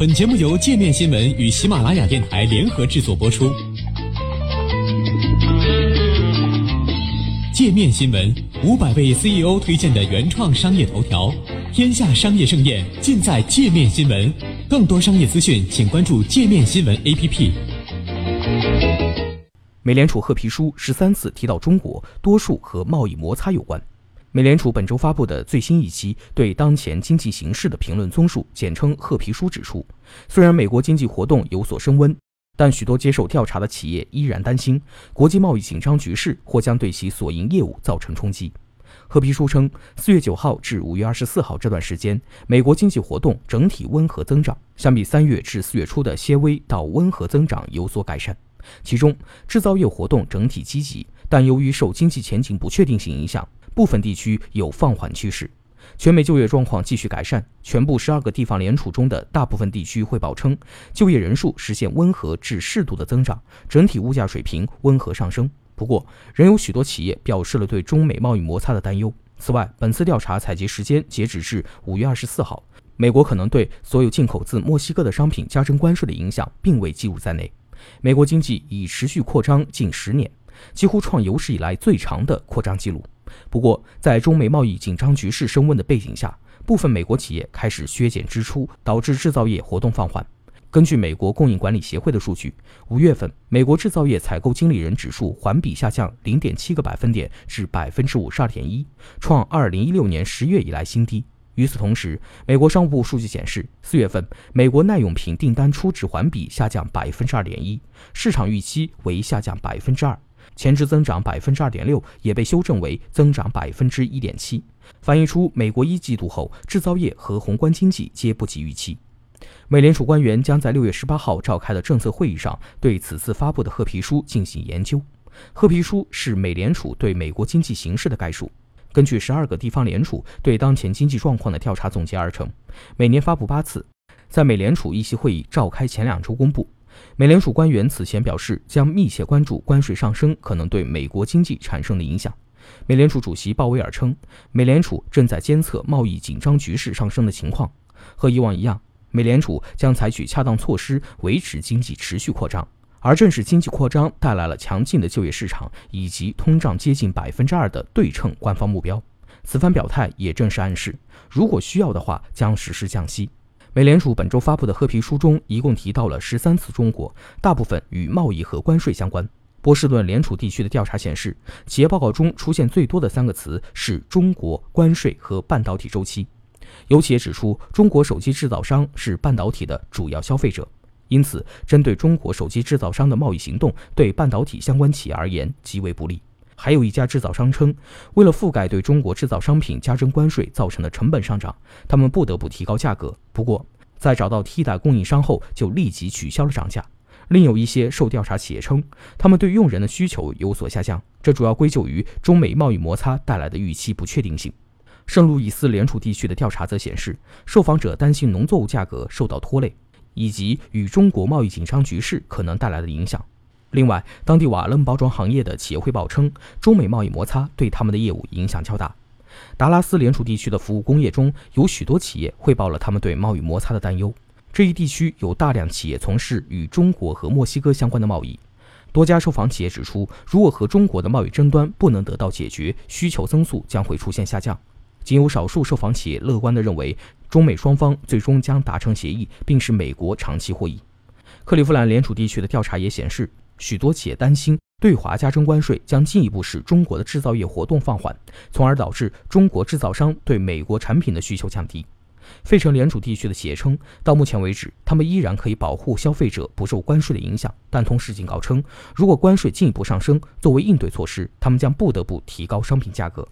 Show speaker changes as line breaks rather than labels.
本节目由界面新闻与喜马拉雅电台联合制作播出。界面新闻五百位 CEO 推荐的原创商业头条，天下商业盛宴尽在界面新闻。更多商业资讯，请关注界面新闻 APP。
美联储褐皮书十三次提到中国，多数和贸易摩擦有关。美联储本周发布的最新一期对当前经济形势的评论综述，简称“褐皮书”，指出，虽然美国经济活动有所升温，但许多接受调查的企业依然担心国际贸易紧张局势或将对其所营业务造成冲击。褐皮书称，四月九号至五月二十四号这段时间，美国经济活动整体温和增长，相比三月至四月初的些微到温和增长有所改善。其中，制造业活动整体积极，但由于受经济前景不确定性影响。部分地区有放缓趋势，全美就业状况继续改善。全部十二个地方联储中的大部分地区汇报称，就业人数实现温和至适度的增长，整体物价水平温和上升。不过，仍有许多企业表示了对中美贸易摩擦的担忧。此外，本次调查采集时间截止至五月二十四号，美国可能对所有进口自墨西哥的商品加征关税的影响并未计入在内。美国经济已持续扩张近十年，几乎创有史以来最长的扩张记录。不过，在中美贸易紧张局势升温的背景下，部分美国企业开始削减支出，导致制造业活动放缓。根据美国供应管理协会的数据，五月份美国制造业采购经理人指数环比下降零点七个百分点至百分之五十二点一，创二零一六年十月以来新低。与此同时，美国商务部数据显示，四月份美国耐用品订单初值环比下降百分之二点一，市场预期为下降百分之二。前值增长百分之二点六，也被修正为增长百分之一点七，反映出美国一季度后制造业和宏观经济皆不及预期。美联储官员将在六月十八号召开的政策会议上对此次发布的褐皮书进行研究。褐皮书是美联储对美国经济形势的概述，根据十二个地方联储对当前经济状况的调查总结而成，每年发布八次，在美联储议息会议召开前两周公布。美联储官员此前表示，将密切关注关税上升可能对美国经济产生的影响。美联储主席鲍威尔称，美联储正在监测贸易紧张局势上升的情况。和以往一样，美联储将采取恰当措施维持经济持续扩张。而正是经济扩张带来了强劲的就业市场以及通胀接近百分之二的对称官方目标。此番表态也正是暗示，如果需要的话，将实施降息。美联储本周发布的褐皮书中，一共提到了十三次中国，大部分与贸易和关税相关。波士顿联储地区的调查显示，企业报告中出现最多的三个词是中国、关税和半导体周期。有企业指出，中国手机制造商是半导体的主要消费者，因此针对中国手机制造商的贸易行动，对半导体相关企业而言极为不利。还有一家制造商称，为了覆盖对中国制造商品加征关税造成的成本上涨，他们不得不提高价格。不过，在找到替代供应商后，就立即取消了涨价。另有一些受调查企业称，他们对用人的需求有所下降，这主要归咎于中美贸易摩擦带来的预期不确定性。圣路易斯联储地区的调查则显示，受访者担心农作物价格受到拖累，以及与中国贸易紧张局势可能带来的影响。另外，当地瓦楞包装行业的企业汇报称，中美贸易摩擦对他们的业务影响较大。达拉斯联储地区的服务工业中有许多企业汇报了他们对贸易摩擦的担忧。这一地区有大量企业从事与中国和墨西哥相关的贸易。多家受访企业指出，如果和中国的贸易争端不能得到解决，需求增速将会出现下降。仅有少数受访企业乐观地认为，中美双方最终将达成协议，并使美国长期获益。克利夫兰联储地区的调查也显示。许多企业担心对华加征关税将进一步使中国的制造业活动放缓，从而导致中国制造商对美国产品的需求降低。费城联储地区的企业称，到目前为止，他们依然可以保护消费者不受关税的影响，但同时警告称，如果关税进一步上升，作为应对措施，他们将不得不提高商品价格。